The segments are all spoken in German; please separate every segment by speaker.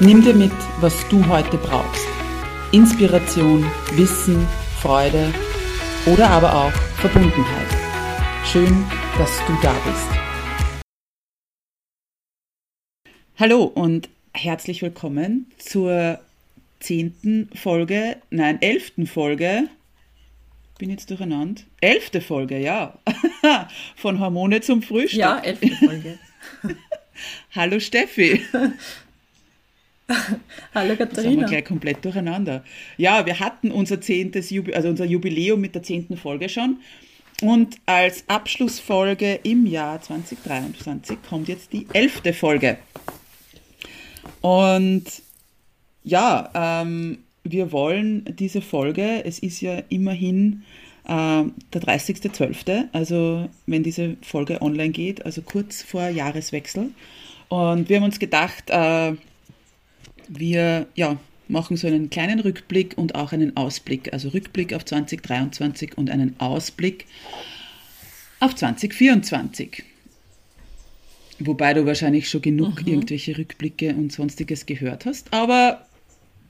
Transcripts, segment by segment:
Speaker 1: Nimm dir mit, was du heute brauchst. Inspiration, Wissen, Freude oder aber auch Verbundenheit. Schön, dass du da bist. Hallo und herzlich willkommen zur zehnten Folge, nein, elften Folge. Bin jetzt durcheinander. Elfte Folge, ja. Von Hormone zum Frühstück.
Speaker 2: Ja, elfte Folge.
Speaker 1: Hallo Steffi.
Speaker 2: Hallo Katharina.
Speaker 1: Das haben wir gleich komplett durcheinander. Ja, wir hatten unser zehntes Jubi also unser Jubiläum mit der zehnten Folge schon. Und als Abschlussfolge im Jahr 2023 kommt jetzt die elfte Folge. Und ja, ähm, wir wollen diese Folge, es ist ja immerhin äh, der 30.12., also wenn diese Folge online geht, also kurz vor Jahreswechsel. Und wir haben uns gedacht, äh, wir ja, machen so einen kleinen Rückblick und auch einen Ausblick, also Rückblick auf 2023 und einen Ausblick auf 2024. Wobei du wahrscheinlich schon genug mhm. irgendwelche Rückblicke und sonstiges gehört hast, aber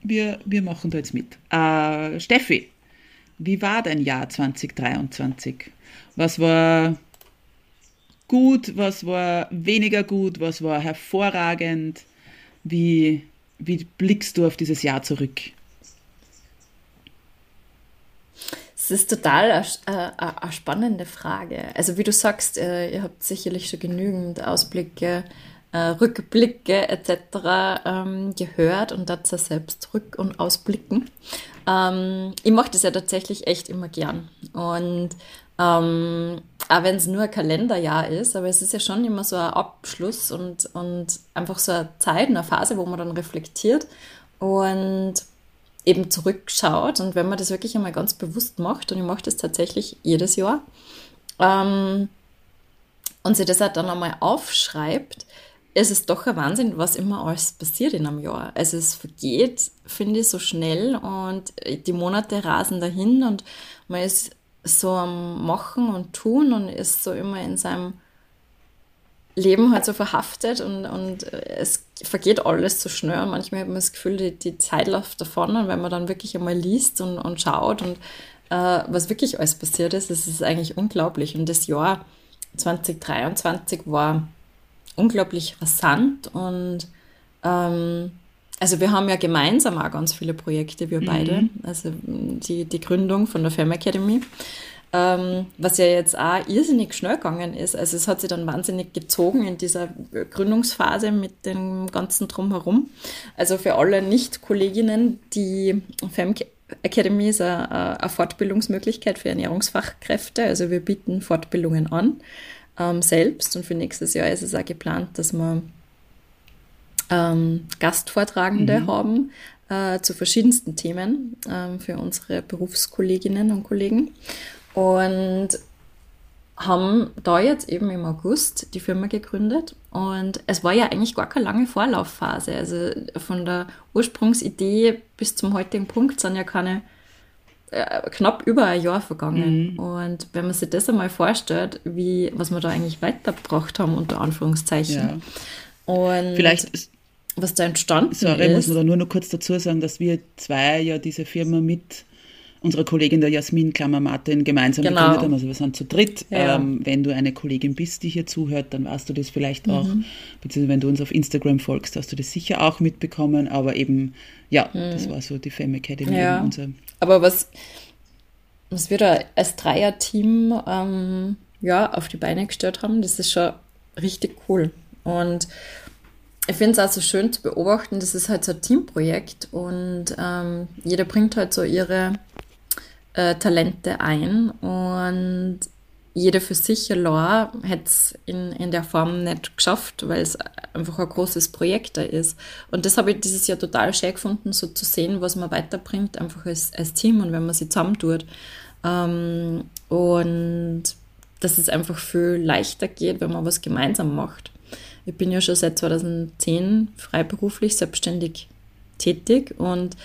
Speaker 1: wir, wir machen da jetzt mit. Äh, Steffi, wie war dein Jahr 2023? Was war gut, was war weniger gut, was war hervorragend? Wie, wie blickst du auf dieses Jahr zurück?
Speaker 2: Es ist total eine, eine, spannende Frage. Also wie du sagst, äh, ihr habt sicherlich schon genügend Ausblicke, äh, Rückblicke etc. Ähm, gehört und dazu selbst Rück- und Ausblicken. Ähm, ich mache das ja tatsächlich echt immer gern. Und ähm, auch wenn es nur ein Kalenderjahr ist, aber es ist ja schon immer so ein Abschluss und, und einfach so eine Zeit, eine Phase, wo man dann reflektiert und eben zurückschaut. Und wenn man das wirklich einmal ganz bewusst macht, und ich mache das tatsächlich jedes Jahr, ähm, und sich das halt dann einmal aufschreibt, ist es doch ein Wahnsinn, was immer alles passiert in einem Jahr. Also es vergeht, finde ich, so schnell und die Monate rasen dahin und man ist so am Machen und Tun und ist so immer in seinem Leben halt so verhaftet und, und es vergeht alles so schnell. Und manchmal hat man das Gefühl, die, die Zeit läuft davon und wenn man dann wirklich einmal liest und, und schaut und äh, was wirklich alles passiert ist, ist eigentlich unglaublich. Und das Jahr 2023 war unglaublich rasant und ähm, also wir haben ja gemeinsam auch ganz viele Projekte, wir mhm. beide. Also die, die Gründung von der Fem Academy, ähm, was ja jetzt auch irrsinnig schnell gegangen ist. Also es hat sich dann wahnsinnig gezogen in dieser Gründungsphase mit dem ganzen Drumherum. Also für alle Nicht-Kolleginnen, die Fem Academy ist eine, eine Fortbildungsmöglichkeit für Ernährungsfachkräfte. Also wir bieten Fortbildungen an ähm, selbst und für nächstes Jahr ist es auch geplant, dass wir ähm, Gastvortragende mhm. haben äh, zu verschiedensten Themen äh, für unsere Berufskolleginnen und Kollegen. Und haben da jetzt eben im August die Firma gegründet und es war ja eigentlich gar keine lange Vorlaufphase. Also von der Ursprungsidee bis zum heutigen Punkt sind ja keine äh, knapp über ein Jahr vergangen. Mhm. Und wenn man sich das einmal vorstellt, wie, was wir da eigentlich weitergebracht haben, unter Anführungszeichen. Ja. Und
Speaker 1: Vielleicht
Speaker 2: was da entstanden
Speaker 1: Sorry,
Speaker 2: ist.
Speaker 1: muss man da nur noch kurz dazu sagen, dass wir zwei ja diese Firma mit unserer Kollegin der Jasmin Klammer-Martin gemeinsam genau. gegründet haben. Also wir sind zu dritt. Ja. Ähm, wenn du eine Kollegin bist, die hier zuhört, dann weißt du das vielleicht auch. Mhm. Beziehungsweise wenn du uns auf Instagram folgst, hast du das sicher auch mitbekommen. Aber eben, ja, mhm. das war so die Femme Academy.
Speaker 2: Ja. Unser Aber was, was wir da als Dreier-Team ähm, ja, auf die Beine gestellt haben, das ist schon richtig cool. Und ich finde es auch so schön zu beobachten, das ist halt so ein Teamprojekt und ähm, jeder bringt halt so ihre äh, Talente ein und jeder für sich allein hätte es in, in der Form nicht geschafft, weil es einfach ein großes Projekt da ist. Und das habe ich dieses Jahr total schön gefunden, so zu sehen, was man weiterbringt, einfach als, als Team und wenn man sich zusammentut. Ähm, und dass es einfach viel leichter geht, wenn man was gemeinsam macht. Ich bin ja schon seit 2010 freiberuflich selbstständig tätig und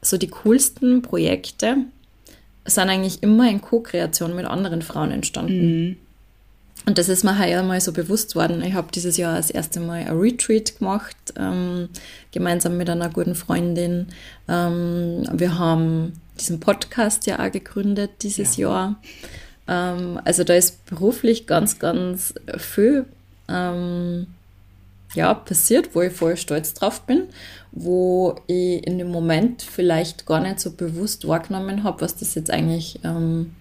Speaker 2: so die coolsten Projekte, sind eigentlich immer in Co-Kreation mit anderen Frauen entstanden. Mhm. Und das ist mir heuer mal so bewusst worden. Ich habe dieses Jahr das erste Mal ein Retreat gemacht, ähm, gemeinsam mit einer guten Freundin. Ähm, wir haben diesen Podcast ja auch gegründet dieses ja. Jahr. Ähm, also da ist beruflich ganz, ganz viel ähm, ja, passiert, wo ich voll stolz drauf bin, wo ich in dem Moment vielleicht gar nicht so bewusst wahrgenommen habe, was das jetzt eigentlich ähm,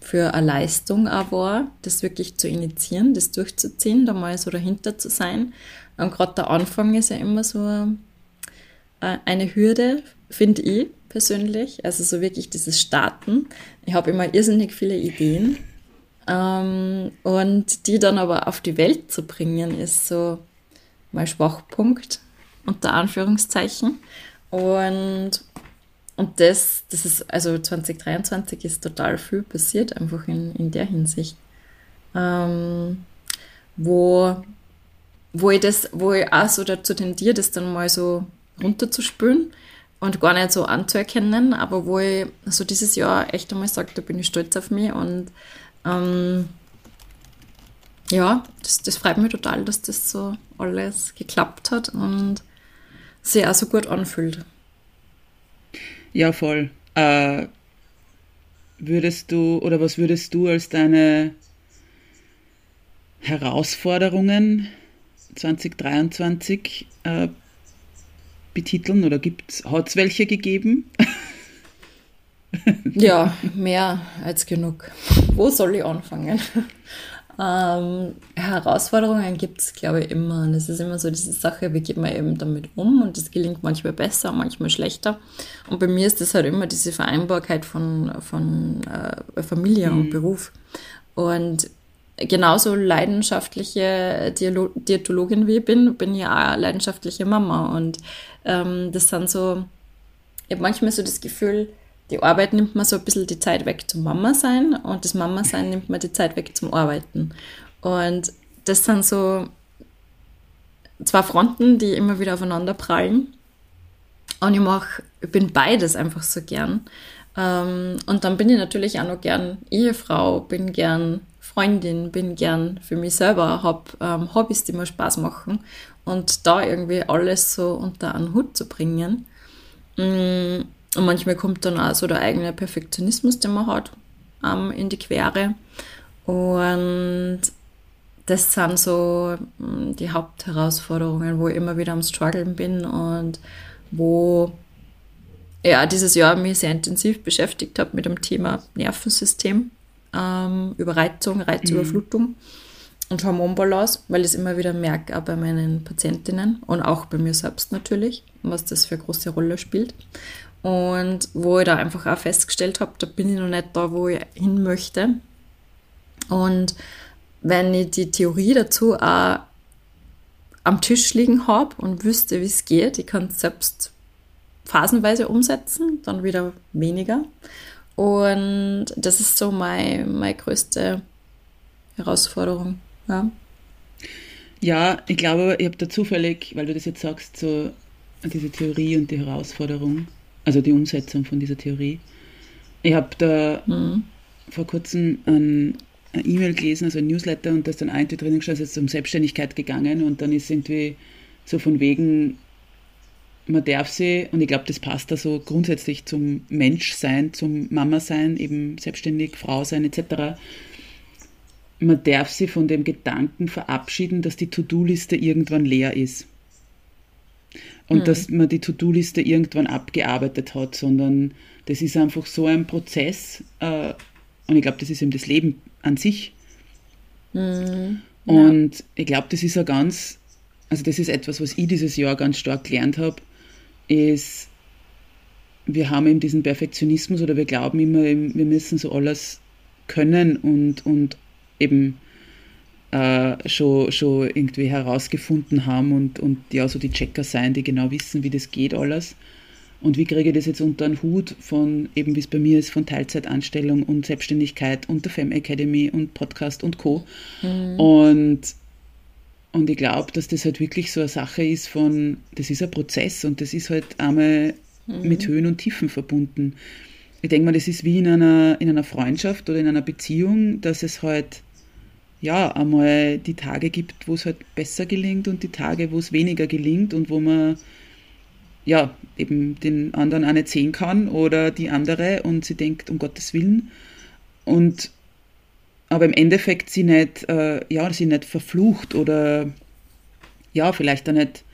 Speaker 2: für eine Leistung auch war, das wirklich zu initiieren, das durchzuziehen, da mal so dahinter zu sein. Und gerade der Anfang ist ja immer so äh, eine Hürde, finde ich persönlich. Also so wirklich dieses Starten. Ich habe immer irrsinnig viele Ideen. Ähm, und die dann aber auf die Welt zu bringen, ist so mein Schwachpunkt, unter Anführungszeichen. Und, und das, das ist, also 2023 ist total viel passiert, einfach in, in der Hinsicht. Ähm, wo, wo ich das, wo ich auch so dazu tendiere, das dann mal so runterzuspülen und gar nicht so anzuerkennen, aber wo ich so dieses Jahr echt einmal sage, da bin ich stolz auf mich und ähm, ja, das, das freut mich total, dass das so alles geklappt hat und sich auch so gut anfühlt.
Speaker 1: Ja, voll. Äh, würdest du oder was würdest du als deine Herausforderungen 2023 äh, betiteln oder hat es welche gegeben?
Speaker 2: ja, mehr als genug. Wo soll ich anfangen? Ähm, Herausforderungen gibt es, glaube ich, immer. Und es ist immer so diese Sache, wie geht man eben damit um? Und das gelingt manchmal besser, manchmal schlechter. Und bei mir ist das halt immer diese Vereinbarkeit von, von äh, Familie mhm. und Beruf. Und genauso leidenschaftliche Dialo Diätologin wie ich bin, bin ich auch leidenschaftliche Mama. Und ähm, das sind so, ich habe manchmal so das Gefühl, die Arbeit nimmt man so ein bisschen die Zeit weg zum Mama sein und das Mama sein nimmt man die Zeit weg zum Arbeiten. Und das sind so zwei Fronten, die immer wieder aufeinander prallen. Und ich mache, ich bin beides einfach so gern. Ähm, und dann bin ich natürlich auch noch gern Ehefrau, bin gern Freundin, bin gern für mich selber, habe ähm, Hobbys, die mir Spaß machen. Und da irgendwie alles so unter einen Hut zu bringen, mm, und manchmal kommt dann auch so der eigene Perfektionismus, den man hat, ähm, in die Quere. Und das sind so mm, die Hauptherausforderungen, wo ich immer wieder am Struggeln bin und wo ja, dieses Jahr mich sehr intensiv beschäftigt habe mit dem Thema Nervensystem, ähm, Überreizung, Reizüberflutung mhm. und Hormonbalance, weil ich es immer wieder merke, auch bei meinen Patientinnen und auch bei mir selbst natürlich, was das für eine große Rolle spielt. Und wo ich da einfach auch festgestellt habe, da bin ich noch nicht da, wo ich hin möchte. Und wenn ich die Theorie dazu auch am Tisch liegen habe und wüsste, wie es geht, ich kann es selbst phasenweise umsetzen, dann wieder weniger. Und das ist so meine, meine größte Herausforderung. Ja.
Speaker 1: ja, ich glaube, ich habe da zufällig, weil du das jetzt sagst, so diese Theorie und die Herausforderung, also die Umsetzung von dieser Theorie. Ich habe da mhm. vor kurzem ein, ein E-Mail gelesen, also ein Newsletter, und da ist dann ein drinnen gestanden, es ist um Selbstständigkeit gegangen und dann ist irgendwie so von wegen, man darf sie, und ich glaube, das passt da so grundsätzlich zum Menschsein, zum Mama-Sein, eben selbstständig, Frau sein etc. Man darf sie von dem Gedanken verabschieden, dass die To-Do-Liste irgendwann leer ist und mhm. dass man die To-Do-Liste irgendwann abgearbeitet hat, sondern das ist einfach so ein Prozess äh, und ich glaube, das ist eben das Leben an sich. Mhm. Und ja. ich glaube, das ist ja ganz, also das ist etwas, was ich dieses Jahr ganz stark gelernt habe, ist, wir haben eben diesen Perfektionismus oder wir glauben immer, wir müssen so alles können und, und eben äh, schon, schon irgendwie herausgefunden haben und, und ja, so die Checker sein, die genau wissen, wie das geht alles. Und wie kriege ich das jetzt unter einen Hut von, eben wie es bei mir ist, von Teilzeitanstellung und Selbstständigkeit und der Fem Academy und Podcast und Co. Mhm. Und, und ich glaube, dass das halt wirklich so eine Sache ist von, das ist ein Prozess und das ist halt einmal mhm. mit Höhen und Tiefen verbunden. Ich denke mal, das ist wie in einer, in einer Freundschaft oder in einer Beziehung, dass es halt ja einmal die Tage gibt, wo es halt besser gelingt und die Tage, wo es weniger gelingt und wo man ja, eben den anderen auch nicht sehen kann oder die andere und sie denkt, um Gottes Willen. Und aber im Endeffekt sie nicht, äh, ja, sie nicht verflucht oder ja, vielleicht auch nicht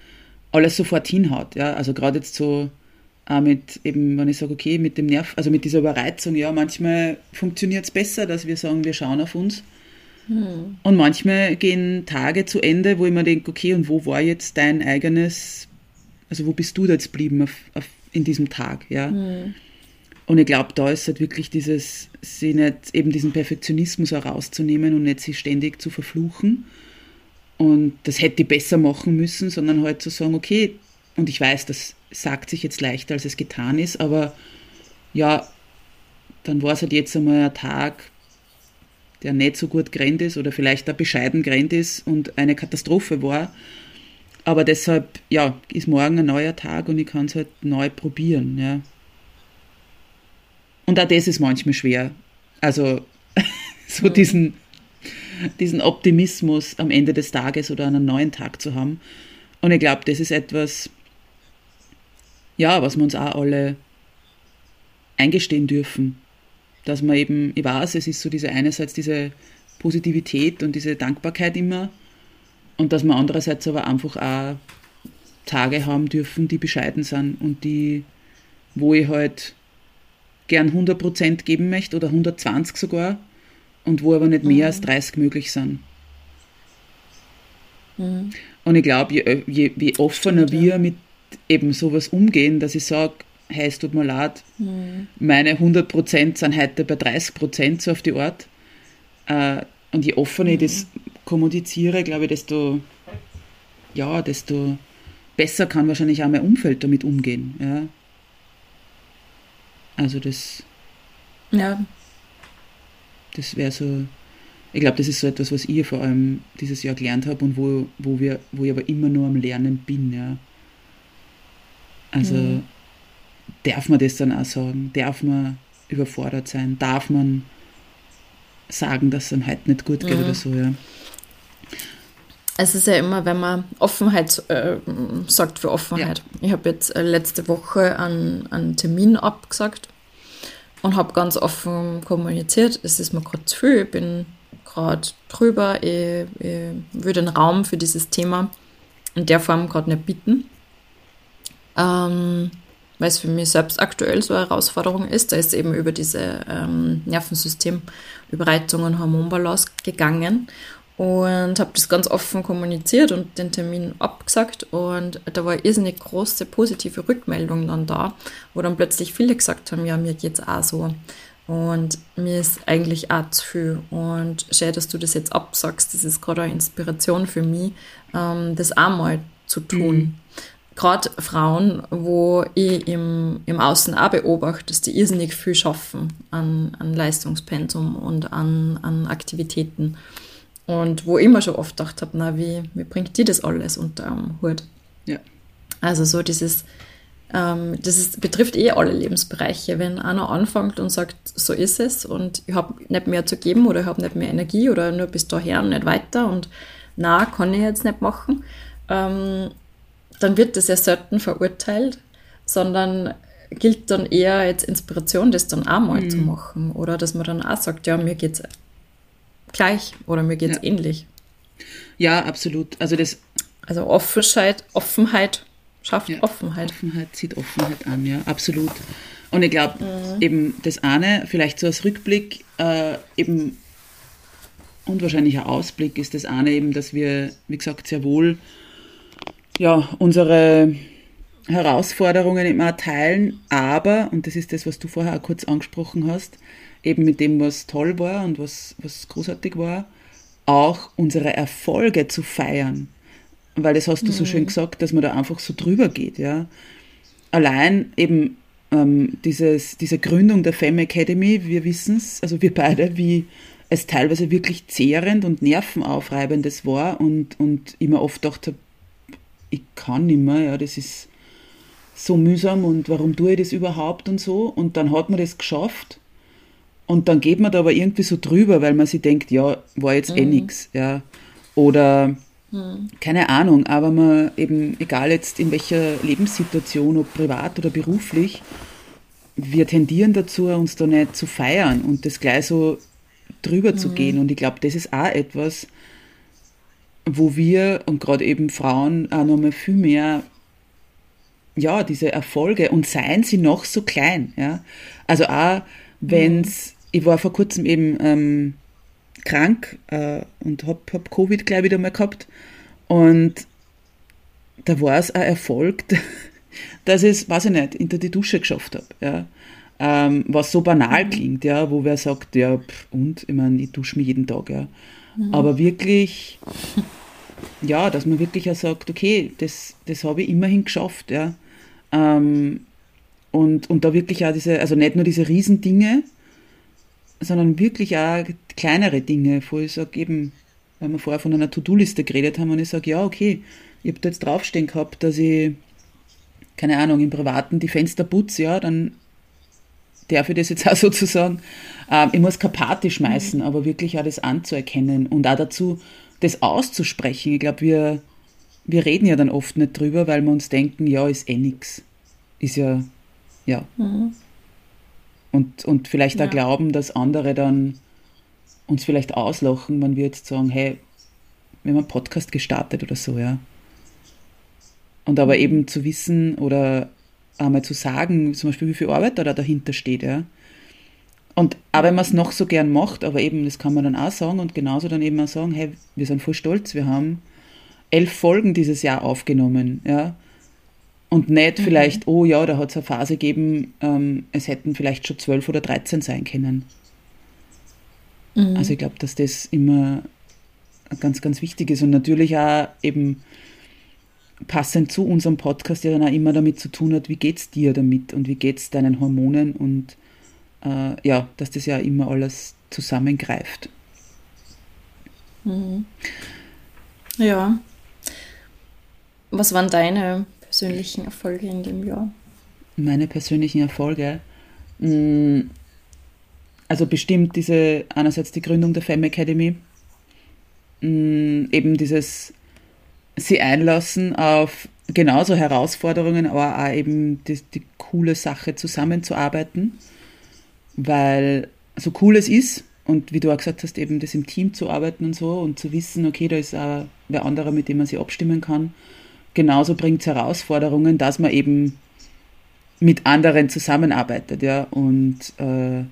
Speaker 1: alles sofort hinhaut. Ja, also gerade jetzt so auch mit eben, wenn ich sage, okay, mit dem Nerv, also mit dieser Überreizung, ja, manchmal funktioniert es besser, dass wir sagen, wir schauen auf uns. Hm. Und manchmal gehen Tage zu Ende, wo ich mir denke, okay, und wo war jetzt dein eigenes also wo bist du da jetzt geblieben auf, auf, in diesem Tag, ja? Mhm. Und ich glaube, da ist halt wirklich dieses, sie nicht eben diesen Perfektionismus herauszunehmen und nicht sie ständig zu verfluchen. Und das hätte ich besser machen müssen, sondern halt zu sagen, okay, und ich weiß, das sagt sich jetzt leichter, als es getan ist, aber ja, dann war es halt jetzt einmal ein Tag, der nicht so gut gerannt ist oder vielleicht auch bescheiden gerannt ist und eine Katastrophe war. Aber deshalb, ja, ist morgen ein neuer Tag und ich kann es halt neu probieren, ja. Und auch das ist manchmal schwer. Also so diesen, diesen Optimismus am Ende des Tages oder einen neuen Tag zu haben. Und ich glaube, das ist etwas, ja, was wir uns auch alle eingestehen dürfen. Dass man eben, ich weiß, es ist so diese einerseits diese Positivität und diese Dankbarkeit immer, und dass wir andererseits aber einfach auch Tage haben dürfen, die bescheiden sind und die, wo ich halt gern 100% geben möchte oder 120 sogar und wo aber nicht mehr mhm. als 30 möglich sind. Mhm. Und ich glaube, je, je, je, offener Stimmt, wir ja. mit eben sowas umgehen, dass ich sage, hey, es tut mir leid, mhm. meine 100% sind heute bei 30% so auf die Art. Äh, und je offener ich das mhm kommuniziere, glaube ich, desto, ja, desto besser kann wahrscheinlich auch mein Umfeld damit umgehen. Ja. Also das. Ja. Das wäre so. Ich glaube, das ist so etwas, was ich vor allem dieses Jahr gelernt habe und wo, wo, wir, wo ich aber immer nur am Lernen bin. Ja. Also mhm. Darf man das dann auch sagen? Darf man überfordert sein? Darf man sagen, dass es einem heute nicht gut geht mhm. oder so? Ja
Speaker 2: es ist ja immer, wenn man Offenheit äh, sagt für Offenheit. Ja. Ich habe jetzt äh, letzte Woche einen, einen Termin abgesagt und habe ganz offen kommuniziert, es ist mir gerade zu viel, ich bin gerade drüber, ich, ich würde den Raum für dieses Thema in der Form gerade nicht bieten, ähm, weil es für mich selbst aktuell so eine Herausforderung ist. Da ist eben über diese ähm, Nervensystem, Überreizungen, Hormonbalance gegangen und habe das ganz offen kommuniziert und den Termin abgesagt und da war irrsinnig große positive Rückmeldung dann da, wo dann plötzlich viele gesagt haben, ja, mir geht's auch so und mir ist eigentlich auch zu viel und schön, dass du das jetzt absagst, das ist gerade eine Inspiration für mich, ähm, das auch mal zu tun. Mhm. Gerade Frauen, wo ich im, im Außen auch beobachte, dass die irrsinnig viel schaffen an, an Leistungspensum und an, an Aktivitäten. Und wo ich immer schon oft gedacht habe, na, wie, wie bringt die das alles unter dem Hut? Ja. Also so dieses, ähm, das ist, betrifft eh alle Lebensbereiche. Wenn einer anfängt und sagt, so ist es und ich habe nicht mehr zu geben oder ich habe nicht mehr Energie oder nur bis daher und nicht weiter und na, kann ich jetzt nicht machen, ähm, dann wird das ja selten verurteilt, sondern gilt dann eher als Inspiration, das dann auch mal mhm. zu machen. Oder dass man dann auch sagt, ja, mir geht es gleich oder mir geht es ja. ähnlich.
Speaker 1: Ja, absolut. Also das.
Speaker 2: Also Offenheit, Offenheit schafft ja, Offenheit.
Speaker 1: Offenheit zieht Offenheit an, ja, absolut. Und ich glaube, mhm. eben das eine, vielleicht so als Rückblick, äh, eben und wahrscheinlich ein Ausblick ist das eine eben, dass wir, wie gesagt, sehr wohl ja, unsere Herausforderungen immer teilen, aber, und das ist das, was du vorher auch kurz angesprochen hast, eben mit dem, was toll war und was, was großartig war, auch unsere Erfolge zu feiern. Weil das hast du mhm. so schön gesagt, dass man da einfach so drüber geht, ja. Allein eben ähm, dieses, diese Gründung der Femme Academy, wir wissen es, also wir beide, wie es teilweise wirklich zehrend und nervenaufreibendes war und, und immer oft dachte, ich kann nicht mehr, ja, das ist so mühsam und warum tue ich das überhaupt und so. Und dann hat man das geschafft und dann geht man da aber irgendwie so drüber, weil man sich denkt, ja, war jetzt eh mhm. eh nix, ja. Oder mhm. keine Ahnung, aber man eben, egal jetzt in welcher Lebenssituation, ob privat oder beruflich, wir tendieren dazu, uns da nicht zu feiern und das gleich so drüber mhm. zu gehen. Und ich glaube, das ist auch etwas, wo wir und gerade eben Frauen auch nochmal viel mehr ja, diese Erfolge und seien sie noch so klein, ja. Also auch wenn es, mhm. ich war vor kurzem eben ähm, krank äh, und habe hab Covid gleich wieder mal gehabt und da war es ein Erfolg, dass ich es, weiß ich nicht, hinter die Dusche geschafft habe, ja. Ähm, was so banal mhm. klingt, ja, wo wer sagt, ja, pff, und, ich meine, ich dusche mich jeden Tag, ja. Mhm. Aber wirklich, ja, dass man wirklich auch sagt, okay, das, das habe ich immerhin geschafft, ja. Ähm, und, und da wirklich auch diese, also nicht nur diese Riesendinge, sondern wirklich auch kleinere Dinge, wo ich sage, eben, weil wir vorher von einer To-Do-Liste geredet haben und ich sage, ja, okay, ich habe da jetzt draufstehen gehabt, dass ich, keine Ahnung, im Privaten die Fenster putze, ja, dann darf ich das jetzt auch sozusagen, äh, ich muss keine Party schmeißen, mhm. aber wirklich auch das anzuerkennen und auch dazu, das auszusprechen. Ich glaube, wir, wir reden ja dann oft nicht drüber, weil wir uns denken, ja, ist eh nix. Ist ja, ja. Mhm. Und, und vielleicht ja. auch glauben, dass andere dann uns vielleicht auslachen, wenn wir jetzt sagen, hey, wir haben einen Podcast gestartet oder so, ja. Und aber mhm. eben zu wissen oder einmal zu sagen, zum Beispiel, wie viel Arbeit da dahinter steht, ja. Und auch wenn man es noch so gern macht, aber eben, das kann man dann auch sagen und genauso dann eben auch sagen, hey, wir sind voll stolz, wir haben elf Folgen dieses Jahr aufgenommen, ja. Und nicht mhm. vielleicht, oh ja, da hat es eine Phase gegeben, ähm, es hätten vielleicht schon zwölf oder dreizehn sein können. Mhm. Also ich glaube, dass das immer ganz, ganz wichtig ist und natürlich auch eben passend zu unserem Podcast ja dann auch immer damit zu tun hat, wie geht es dir damit und wie geht es deinen Hormonen und äh, ja, dass das ja immer alles zusammengreift.
Speaker 2: Mhm. Ja. Was waren deine persönlichen Erfolge in dem Jahr?
Speaker 1: Meine persönlichen Erfolge? Mm, also bestimmt diese, einerseits die Gründung der Femme Academy, mm, eben dieses sie einlassen auf genauso Herausforderungen, aber auch eben die, die coole Sache zusammenzuarbeiten, weil so cool es ist und wie du auch gesagt hast, eben das im Team zu arbeiten und so und zu wissen, okay, da ist auch wer anderer, mit dem man sich abstimmen kann. Genauso bringt es Herausforderungen, dass man eben mit anderen zusammenarbeitet, ja, und äh,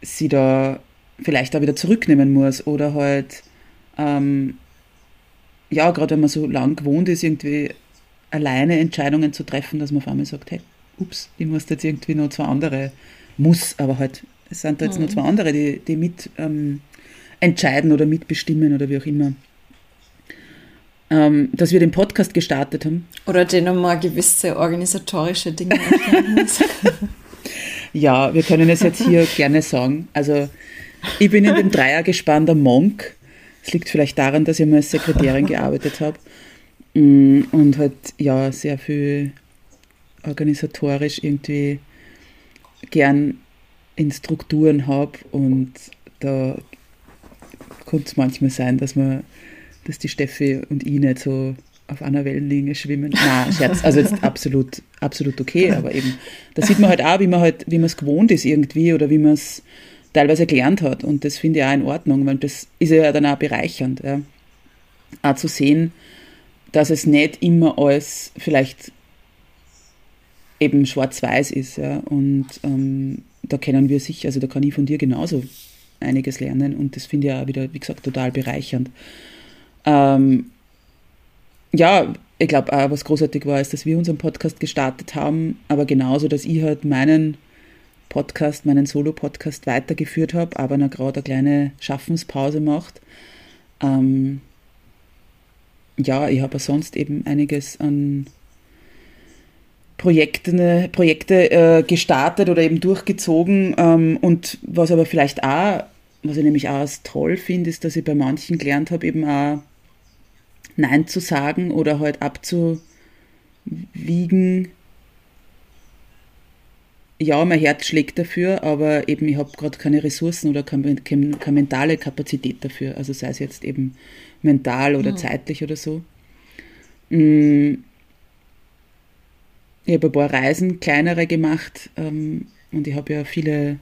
Speaker 1: sie da vielleicht auch wieder zurücknehmen muss oder halt, ähm, ja, gerade wenn man so lang gewohnt ist, irgendwie alleine Entscheidungen zu treffen, dass man auf einmal sagt, hey, ups, ich muss jetzt irgendwie noch zwei andere, muss, aber halt, es sind da jetzt mhm. nur zwei andere, die, die mit ähm, entscheiden oder mitbestimmen oder wie auch immer ähm, dass wir den Podcast gestartet haben.
Speaker 2: Oder den nochmal gewisse organisatorische Dinge
Speaker 1: Ja, wir können es jetzt hier gerne sagen. Also ich bin in dem Dreiergespann der Monk. Es liegt vielleicht daran, dass ich mal als Sekretärin gearbeitet habe mm, und halt ja sehr viel organisatorisch irgendwie gern in Strukturen habe und da konnte es manchmal sein, dass man dass die Steffi und ich nicht so auf einer Wellenlinie schwimmen. Nein, Scherz, also jetzt absolut, absolut okay, aber eben, da sieht man halt auch, wie man halt, wie man es gewohnt ist irgendwie oder wie man es teilweise gelernt hat und das finde ich auch in Ordnung, weil das ist ja dann auch bereichernd, ja. Auch zu sehen, dass es nicht immer alles vielleicht eben schwarz-weiß ist, ja, und ähm, da kennen wir sicher, also da kann ich von dir genauso einiges lernen und das finde ich auch wieder, wie gesagt, total bereichernd. Ähm, ja, ich glaube was großartig war, ist, dass wir unseren Podcast gestartet haben, aber genauso, dass ich halt meinen Podcast, meinen Solo-Podcast weitergeführt habe, aber noch gerade eine kleine Schaffenspause macht. Ähm, ja, ich habe sonst eben einiges an Projekte, Projekte äh, gestartet oder eben durchgezogen. Ähm, und was aber vielleicht auch, was ich nämlich auch toll finde, ist, dass ich bei manchen gelernt habe, eben auch Nein zu sagen oder halt abzuwiegen, ja, mein Herz schlägt dafür, aber eben ich habe gerade keine Ressourcen oder keine, keine, keine, mentale Kapazität dafür. Also sei es jetzt eben mental oder mhm. zeitlich oder so. Mm. Ich habe ein paar Reisen, kleinere gemacht ähm, und ich habe ja viele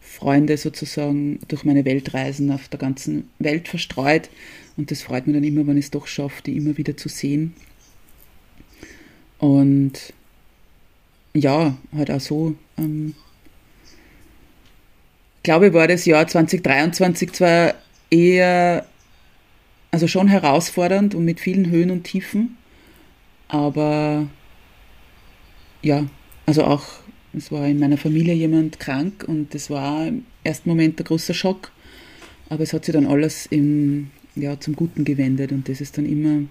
Speaker 1: Freunde sozusagen durch meine Weltreisen auf der ganzen Welt verstreut und das freut mich dann immer, wenn ich es doch schaffe, die immer wieder zu sehen. Und ja, halt auch so. Ähm, glaube, war das Jahr 2023 zwar eher, also schon herausfordernd und mit vielen Höhen und Tiefen, aber ja, also auch, es war in meiner Familie jemand krank und das war im ersten Moment ein großer Schock, aber es hat sich dann alles im, ja, zum Guten gewendet und das ist dann immer,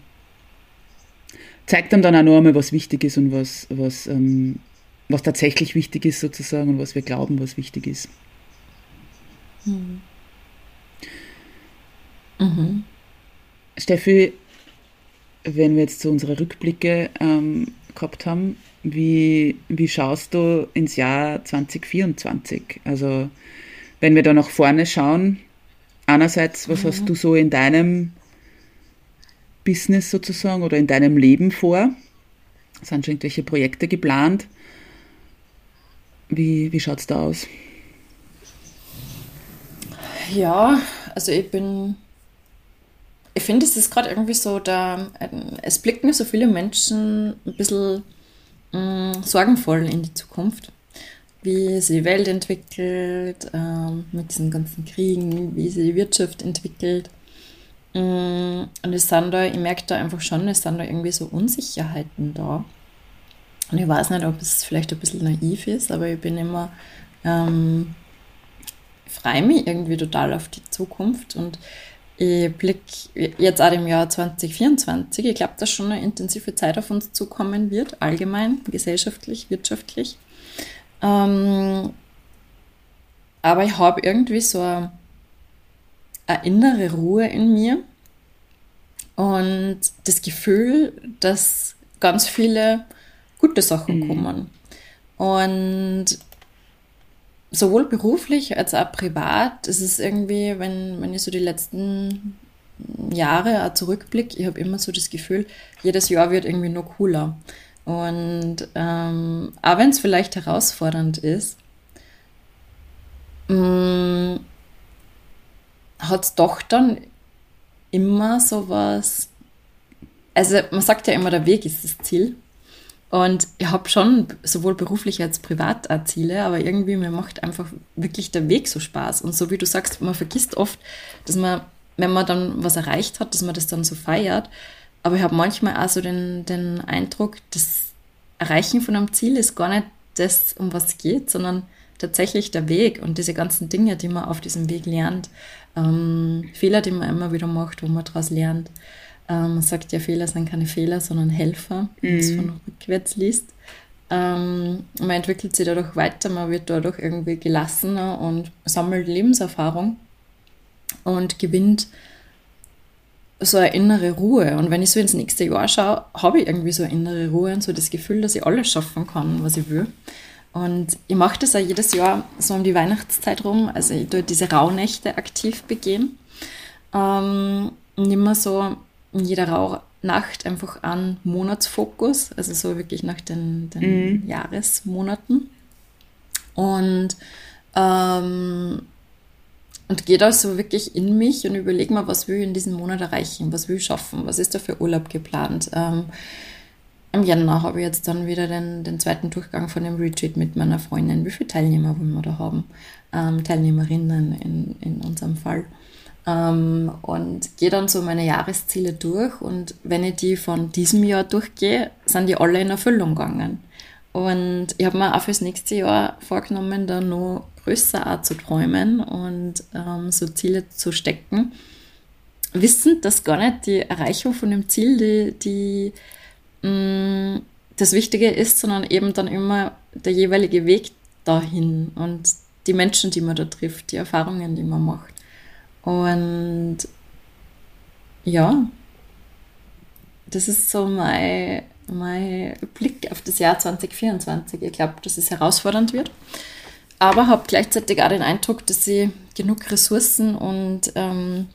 Speaker 1: zeigt einem dann auch noch einmal, was wichtig ist und was, was ähm, was tatsächlich wichtig ist sozusagen und was wir glauben, was wichtig ist. Mhm. Mhm. Steffi, wenn wir jetzt so unsere Rückblicke ähm, gehabt haben, wie, wie schaust du ins Jahr 2024? Also wenn wir da nach vorne schauen, einerseits, was mhm. hast du so in deinem Business sozusagen oder in deinem Leben vor? Sind schon irgendwelche Projekte geplant? Wie, wie schaut es da aus?
Speaker 2: Ja, also ich bin. Ich finde, es ist gerade irgendwie so, da es blicken so viele Menschen ein bisschen mh, mm, sorgenvoll in die Zukunft, wie sich die Welt entwickelt, ähm, mit diesen ganzen Kriegen, wie sich die Wirtschaft entwickelt. Mm, und es sind da, ich merke da einfach schon, es sind da irgendwie so Unsicherheiten da. Und ich weiß nicht, ob es vielleicht ein bisschen naiv ist, aber ich bin immer, ähm, freue mich irgendwie total auf die Zukunft und ich blicke jetzt auch im Jahr 2024. Ich glaube, dass schon eine intensive Zeit auf uns zukommen wird, allgemein, gesellschaftlich, wirtschaftlich. Ähm, aber ich habe irgendwie so eine, eine innere Ruhe in mir und das Gefühl, dass ganz viele gute Sachen mhm. kommen. Und sowohl beruflich als auch privat ist es irgendwie, wenn, wenn ich so die letzten Jahre auch zurückblicke, ich habe immer so das Gefühl, jedes Jahr wird irgendwie nur cooler. Und ähm, auch wenn es vielleicht herausfordernd ist, mm, hat es doch dann immer so was. Also, man sagt ja immer, der Weg ist das Ziel. Und ich habe schon sowohl beruflich als privat auch Ziele, aber irgendwie mir macht einfach wirklich der Weg so Spaß. Und so wie du sagst, man vergisst oft, dass man, wenn man dann was erreicht hat, dass man das dann so feiert. Aber ich habe manchmal auch so den, den Eindruck, das Erreichen von einem Ziel ist gar nicht das, um was es geht, sondern tatsächlich der Weg und diese ganzen Dinge, die man auf diesem Weg lernt, ähm, Fehler, die man immer wieder macht, wo man daraus lernt. Ähm, man sagt ja, Fehler sind keine Fehler, sondern Helfer, wenn man es mhm. von rückwärts liest. Ähm, man entwickelt sich dadurch weiter, man wird dadurch irgendwie gelassener und sammelt Lebenserfahrung und gewinnt so eine innere Ruhe. Und wenn ich so ins nächste Jahr schaue, habe ich irgendwie so eine innere Ruhe und so das Gefühl, dass ich alles schaffen kann, was ich will. Und ich mache das auch jedes Jahr so um die Weihnachtszeit rum. Also ich tue diese Rauhnächte aktiv begehen. Ähm, und immer so in jeder Rauhnacht einfach an Monatsfokus, also so wirklich nach den, den mhm. Jahresmonaten. Und, ähm, und gehe da so wirklich in mich und überlege mir, was will ich in diesem Monat erreichen, was will ich schaffen, was ist da für Urlaub geplant. Ähm, Im Jänner habe ich jetzt dann wieder den, den zweiten Durchgang von dem Retreat mit meiner Freundin. Wie viele Teilnehmer wollen wir da haben? Ähm, Teilnehmerinnen in, in unserem Fall. Ähm, und gehe dann so meine Jahresziele durch und wenn ich die von diesem Jahr durchgehe, sind die alle in Erfüllung gegangen. Und ich habe mir auch fürs nächste Jahr vorgenommen, da noch größer auch zu träumen und ähm, so Ziele zu stecken. Wissend, dass gar nicht die Erreichung von dem Ziel die, die mh, mm, das Wichtige ist, sondern eben dann immer der jeweilige Weg dahin und die Menschen, die man da trifft, die Erfahrungen, die man macht. Und ja, das ist so mein, mein Blick auf das Jahr 2024. Ich glaube, dass es herausfordernd wird, aber habe gleichzeitig auch den Eindruck, dass ich genug Ressourcen und ähm,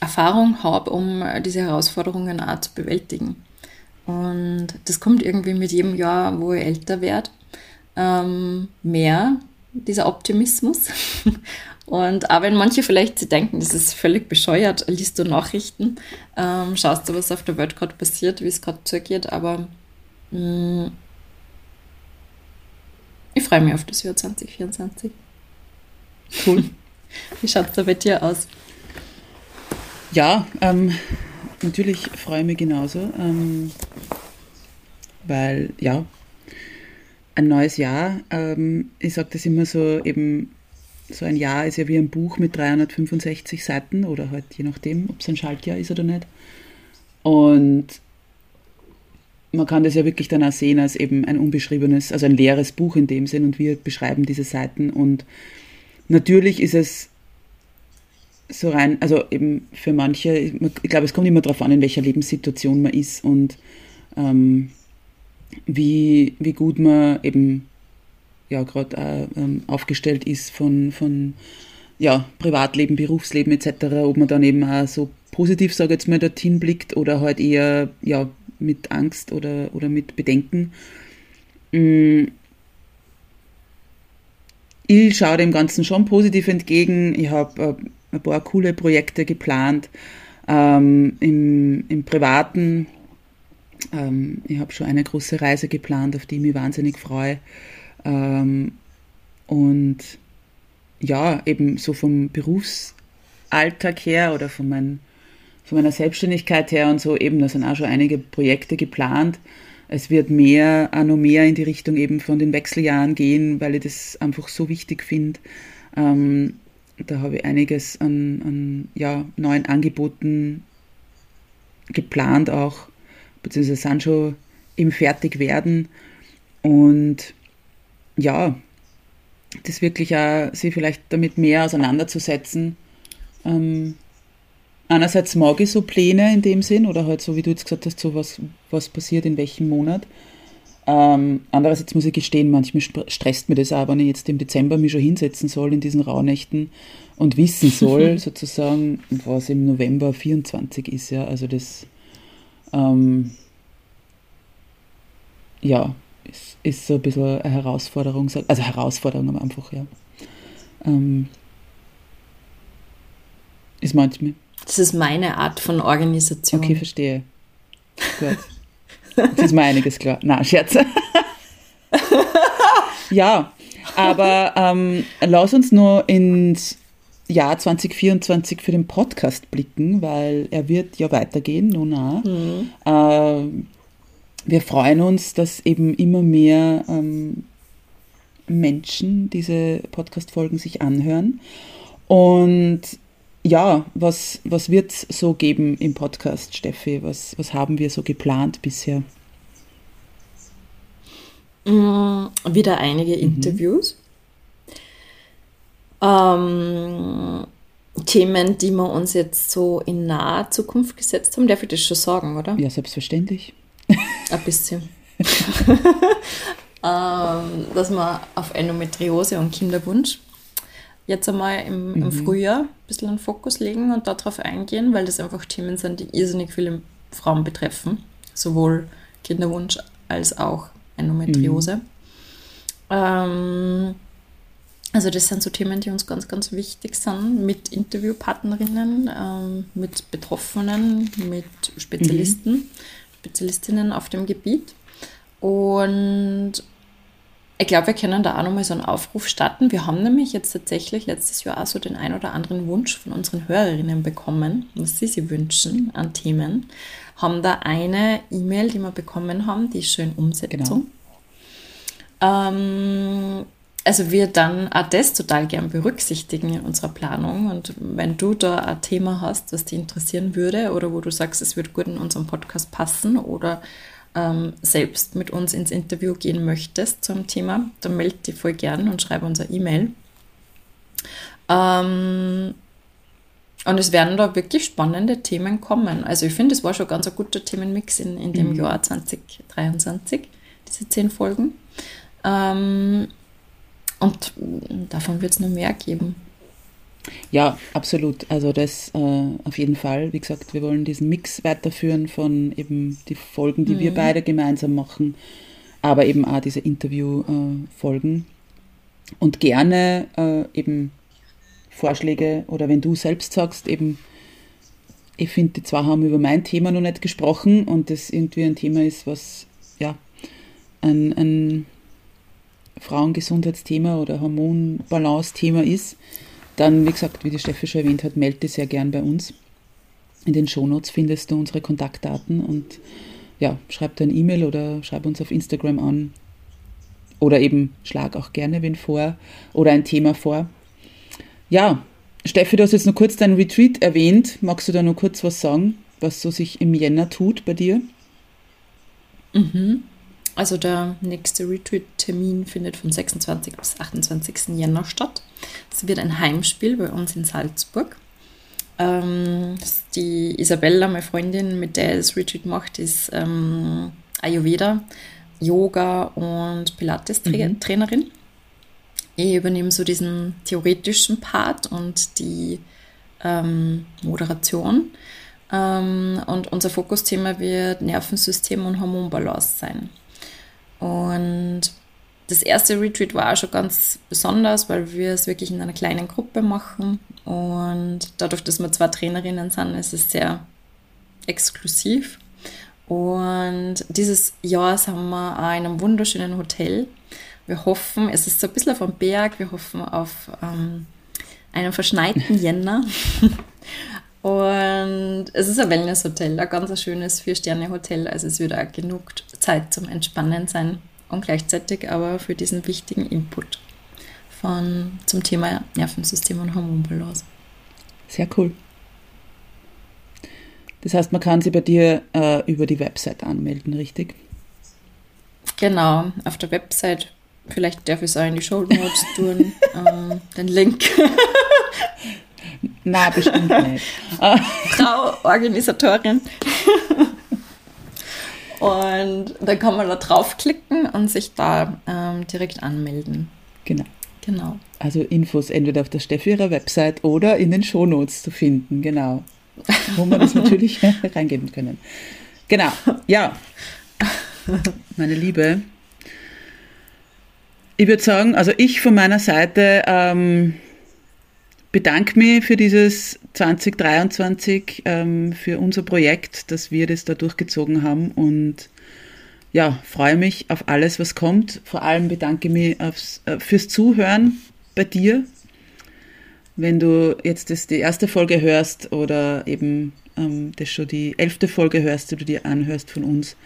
Speaker 2: Erfahrung habe, um diese Herausforderungen auch zu bewältigen. Und das kommt irgendwie mit jedem Jahr, wo ich älter werde, ähm, mehr, dieser Optimismus. Und auch wenn manche vielleicht denken, das ist völlig bescheuert, liest du Nachrichten, ähm, schaust du, was auf der Welt gerade passiert, wie es gerade zugeht, aber mh, mm, ich freue mich auf das Jahr 2024. Cool. wie schaut es da bei dir aus?
Speaker 1: Ja, ähm, natürlich freue ich mich genauso, ähm, weil ja, ein neues Jahr, ähm, ich sage das immer so, eben so ein Jahr ist ja wie ein Buch mit 365 Seiten oder halt je nachdem, ob es ein Schaltjahr ist oder nicht. Und man kann das ja wirklich dann auch sehen als eben ein unbeschriebenes, also ein leeres Buch in dem Sinn und wir beschreiben diese Seiten und natürlich ist es so rein, also eben für manche, ich glaube, es kommt immer darauf an, in welcher Lebenssituation man ist und ähm, wie, wie gut man eben ja gerade äh, ähm, aufgestellt ist von, von ja, Privatleben, Berufsleben etc., ob man dann eben auch so positiv, sage ich jetzt mal, dorthin blickt oder halt eher ja, mit Angst oder, oder mit Bedenken. Mm. Ich schaue dem Ganzen schon positiv entgegen. Ich habe äh, ein paar coole Projekte geplant. Ähm, im, Im Privaten, ähm, ich habe schon eine große Reise geplant, auf die ich mich wahnsinnig freue. Ähm, und ja, eben so vom Berufsalltag her oder von, mein, von meiner Selbstständigkeit her und so, eben, da sind auch schon einige Projekte geplant. Es wird mehr, auch noch mehr in die Richtung eben von den Wechseljahren gehen, weil ich das einfach so wichtig finde. Ähm, da habe ich einiges an, an ja, neuen Angeboten geplant auch, beziehungsweise sind schon im Fertigwerden. Und ja, das wirklich auch, sich vielleicht damit mehr auseinanderzusetzen. Ähm, einerseits mag ich so Pläne in dem Sinn oder halt so, wie du jetzt gesagt hast, so was, was passiert in welchem Monat. Ähm, andererseits muss ich gestehen, manchmal stresst mir das auch, wenn ich jetzt im Dezember mich schon hinsetzen soll in diesen Rauhnächten und wissen soll, sozusagen, was im November 24 ist. Ja, also das, ähm, ja, ist, ist so ein bisschen eine Herausforderung, also Herausforderung einfach, ja. Ähm, ist manchmal.
Speaker 2: Das ist meine Art von Organisation.
Speaker 1: Okay, verstehe. Gut. Jetzt ist mir einiges klar. Na, Scherze. ja, aber ähm, lass uns nur ins Jahr 2024 für den Podcast blicken, weil er wird ja weitergehen, nun auch. Mhm. Äh, wir freuen uns, dass eben immer mehr ähm, Menschen diese Podcast-Folgen sich anhören. Und ja, was, was wird es so geben im Podcast, Steffi? Was, was haben wir so geplant bisher?
Speaker 2: Mm, wieder einige mhm. Ähm, Themen, die wir uns jetzt so in naher Zukunft gesetzt haben, darf ich das schon sagen, oder?
Speaker 1: Ja, selbstverständlich.
Speaker 2: Ein bisschen. ähm, dass wir auf Endometriose und Kinderwunsch jetzt einmal im, im mhm. Frühjahr ein bisschen einen Fokus legen und darauf eingehen, weil das einfach Themen sind, die irrsinnig viele Frauen betreffen. Sowohl Kinderwunsch als auch Endometriose. Mhm. Ähm, also das sind so Themen, die uns ganz, ganz wichtig sind, mit Interviewpartnerinnen, ähm, mit Betroffenen, mit Spezialisten, mhm. Spezialistinnen auf dem Gebiet. Und ich glaube, wir können da auch nochmal so einen Aufruf starten. Wir haben nämlich jetzt tatsächlich letztes Jahr auch so den ein oder anderen Wunsch von unseren Hörerinnen bekommen, was sie sich wünschen an Themen. Haben da eine E-Mail, die wir bekommen haben, die ist schön Umsetzung. Genau. Ähm, also wir dann auch das total gern berücksichtigen in unserer Planung. Und wenn du da ein Thema hast, was dich interessieren würde oder wo du sagst, es würde gut in unserem Podcast passen oder ähm, selbst mit uns ins Interview gehen möchtest zum Thema, dann melde dich voll gern und schreibe unser E-Mail. Ähm, und es werden da wirklich spannende Themen kommen. Also ich finde, es war schon ganz ein guter Themenmix in, in dem mhm. Jahr 2023, diese zehn Folgen. Ähm, und davon wird es noch mehr geben.
Speaker 1: Ja, absolut. Also das äh, auf jeden Fall. Wie gesagt, wir wollen diesen Mix weiterführen von eben die Folgen, die mhm. wir beide gemeinsam machen, aber eben auch diese Interview-Folgen. Äh, und gerne äh, eben Vorschläge oder wenn du selbst sagst, eben, ich finde, die zwei haben über mein Thema noch nicht gesprochen und das irgendwie ein Thema ist, was ja ein, ein Frauengesundheitsthema oder Hormonbalance-Thema ist, dann, wie gesagt, wie die Steffi schon erwähnt hat, melde dich sehr gern bei uns. In den Shownotes findest du unsere Kontaktdaten und ja, schreib dir ein E-Mail oder schreib uns auf Instagram an. Oder eben schlag auch gerne wen vor oder ein Thema vor. Ja, Steffi, du hast jetzt noch kurz deinen Retreat erwähnt. Magst du da noch kurz was sagen, was so sich im Jänner tut bei dir?
Speaker 2: Mhm. Also der nächste Retreat-Termin findet vom 26. bis 28. Jänner statt. Es wird ein Heimspiel bei uns in Salzburg. Ähm, die Isabella, meine Freundin, mit der das Retreat macht, ist ähm, Ayurveda, Yoga und Pilates-Trainerin. Mhm. Ich übernehme so diesen theoretischen Part und die ähm, Moderation. Ähm, und unser Fokusthema wird Nervensystem und Hormonbalance sein. Und das erste Retreat war auch schon ganz besonders, weil wir es wirklich in einer kleinen Gruppe machen. Und dadurch, dass wir zwei Trainerinnen sind, ist es sehr exklusiv. Und dieses Jahr sind wir auch in einem wunderschönen Hotel. Wir hoffen, es ist so ein bisschen auf dem Berg, wir hoffen auf ähm, einen verschneiten Jänner. Und es ist ein Wellness-Hotel, ein ganz schönes Vier-Sterne-Hotel. Also es wird auch genug Zeit zum Entspannen sein und gleichzeitig aber für diesen wichtigen Input von, zum Thema Nervensystem und Hormonbalance.
Speaker 1: Sehr cool. Das heißt, man kann sich bei dir äh, über die Website anmelden, richtig?
Speaker 2: Genau, auf der Website. Vielleicht darf ich es auch in die Show Notes tun, ähm, den Link.
Speaker 1: Nein, bestimmt nicht.
Speaker 2: Frau Organisatorin. und dann kann man da draufklicken und sich da ähm, direkt anmelden.
Speaker 1: Genau.
Speaker 2: Genau.
Speaker 1: Also Infos entweder auf der Steffi ihrer Website oder in den Shownotes zu finden, genau. Wo wir das natürlich reingeben können. Genau, ja. Meine Liebe. Ich würde sagen, also ich von meiner Seite ähm, bedanke mich für dieses 2023, ähm, für unser Projekt, dass wir das da durchgezogen haben und ja, freue mich auf alles, was kommt. Vor allem bedanke mich aufs, äh, fürs Zuhören bei dir. Wenn du jetzt das, die erste Folge hörst oder eben ähm, das schon die elfte Folge hörst, die du dir anhörst von uns,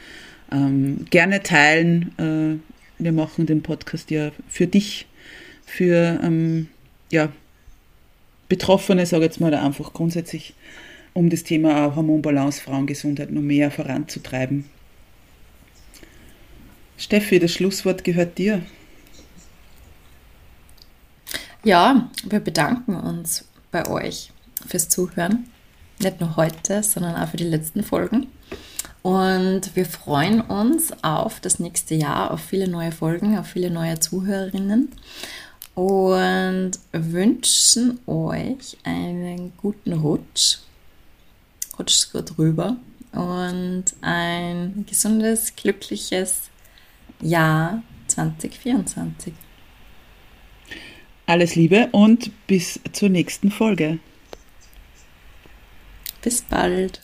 Speaker 1: ähm, gerne teilen. Äh, wir machen den Podcast ja für dich, für ähm, ja, Betroffene, sage ich jetzt mal, einfach grundsätzlich, um das Thema Hormonbalance, Frauengesundheit noch mehr voranzutreiben. Steffi, das Schlusswort gehört dir.
Speaker 2: Ja, wir bedanken uns bei euch fürs Zuhören. Nicht nur heute, sondern auch für die letzten Folgen. Und wir freuen uns auf das nächste Jahr, auf viele neue Folgen, auf viele neue Zuhörerinnen und wünschen euch einen guten Rutsch. Rutscht gut rüber und ein gesundes, glückliches Jahr 2024.
Speaker 1: Alles Liebe und bis zur nächsten Folge.
Speaker 2: Bis bald.